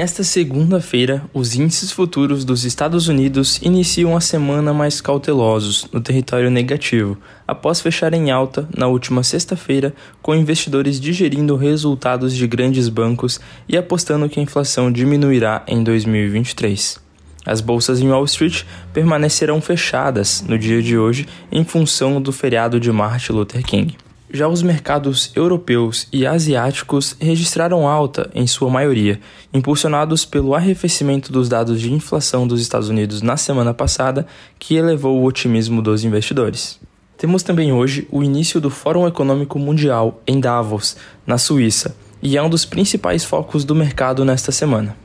Nesta segunda-feira, os índices futuros dos Estados Unidos iniciam a semana mais cautelosos, no território negativo, após fechar em alta na última sexta-feira, com investidores digerindo resultados de grandes bancos e apostando que a inflação diminuirá em 2023. As bolsas em Wall Street permanecerão fechadas no dia de hoje em função do feriado de Martin Luther King. Já os mercados europeus e asiáticos registraram alta em sua maioria, impulsionados pelo arrefecimento dos dados de inflação dos Estados Unidos na semana passada, que elevou o otimismo dos investidores. Temos também hoje o início do Fórum Econômico Mundial em Davos, na Suíça, e é um dos principais focos do mercado nesta semana.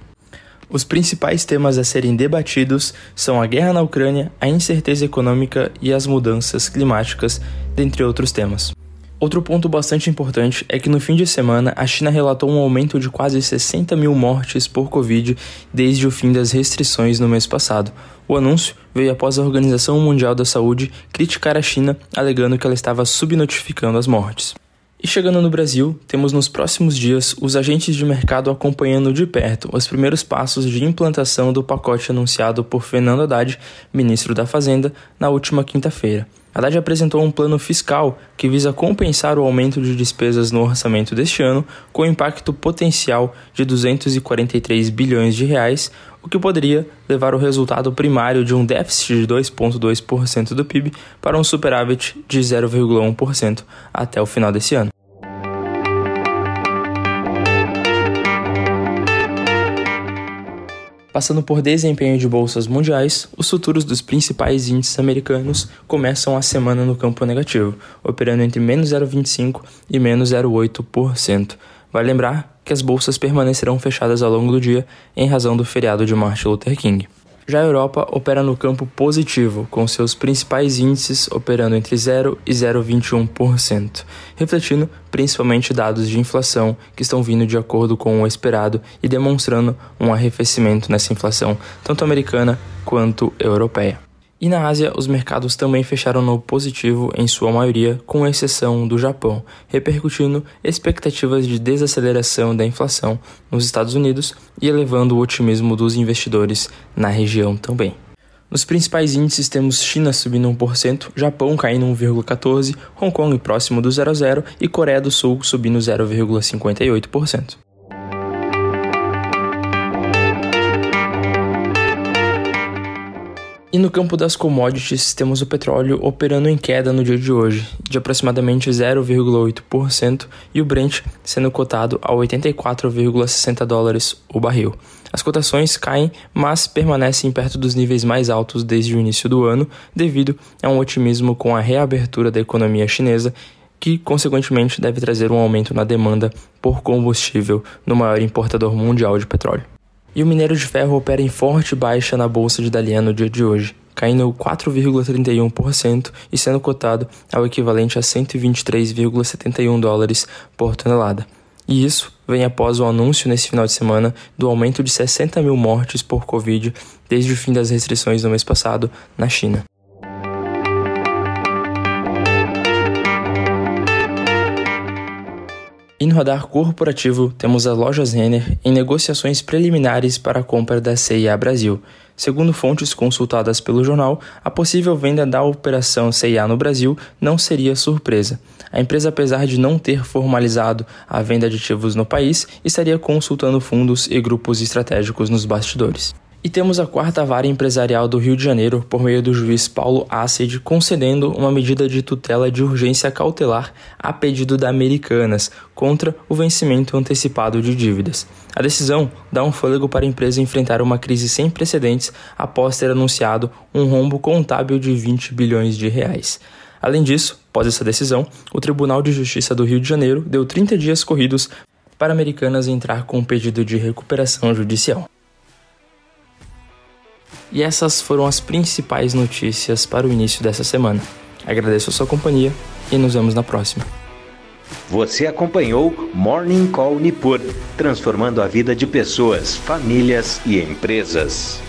Os principais temas a serem debatidos são a guerra na Ucrânia, a incerteza econômica e as mudanças climáticas, dentre outros temas. Outro ponto bastante importante é que no fim de semana a China relatou um aumento de quase 60 mil mortes por Covid desde o fim das restrições no mês passado. O anúncio veio após a Organização Mundial da Saúde criticar a China, alegando que ela estava subnotificando as mortes. E chegando no Brasil, temos nos próximos dias os agentes de mercado acompanhando de perto os primeiros passos de implantação do pacote anunciado por Fernando Haddad, ministro da Fazenda, na última quinta-feira. Haddad apresentou um plano fiscal que visa compensar o aumento de despesas no orçamento deste ano, com impacto potencial de 243 bilhões de reais, o que poderia levar o resultado primário de um déficit de 2,2% do PIB para um superávit de 0,1% até o final desse ano. Passando por desempenho de bolsas mundiais, os futuros dos principais índices americanos começam a semana no campo negativo, operando entre menos 0,25% e menos 0,8%. Vale lembrar que as bolsas permanecerão fechadas ao longo do dia em razão do feriado de Martin Luther King. Já a Europa opera no campo positivo, com seus principais índices operando entre 0 e 0,21%, refletindo principalmente dados de inflação que estão vindo de acordo com o esperado e demonstrando um arrefecimento nessa inflação, tanto americana quanto europeia. E na Ásia, os mercados também fecharam no positivo em sua maioria, com exceção do Japão, repercutindo expectativas de desaceleração da inflação nos Estados Unidos e elevando o otimismo dos investidores na região também. Nos principais índices temos China subindo 1%, Japão caindo 1,14%, Hong Kong próximo do 0 a 0 e Coreia do Sul subindo 0,58%. E no campo das commodities, temos o petróleo operando em queda no dia de hoje, de aproximadamente 0,8%, e o Brent sendo cotado a 84,60 dólares o barril. As cotações caem, mas permanecem perto dos níveis mais altos desde o início do ano, devido a um otimismo com a reabertura da economia chinesa que, consequentemente, deve trazer um aumento na demanda por combustível no maior importador mundial de petróleo. E o minério de ferro opera em forte baixa na bolsa de Dalian no dia de hoje, caindo 4,31% e sendo cotado ao equivalente a 123,71 dólares por tonelada. E isso vem após o anúncio nesse final de semana do aumento de 60 mil mortes por Covid desde o fim das restrições no mês passado na China. Radar corporativo, temos as lojas Renner em negociações preliminares para a compra da CIA Brasil. Segundo fontes consultadas pelo jornal, a possível venda da operação CIA no Brasil não seria surpresa. A empresa, apesar de não ter formalizado a venda de ativos no país, estaria consultando fundos e grupos estratégicos nos bastidores. E temos a quarta vara empresarial do Rio de Janeiro, por meio do juiz Paulo Acid, concedendo uma medida de tutela de urgência cautelar a pedido da Americanas contra o vencimento antecipado de dívidas. A decisão dá um fôlego para a empresa enfrentar uma crise sem precedentes após ter anunciado um rombo contábil de 20 bilhões de reais. Além disso, após essa decisão, o Tribunal de Justiça do Rio de Janeiro deu 30 dias corridos para Americanas entrar com um pedido de recuperação judicial. E essas foram as principais notícias para o início dessa semana. Agradeço a sua companhia e nos vemos na próxima. Você acompanhou Morning Call Nipur, transformando a vida de pessoas, famílias e empresas.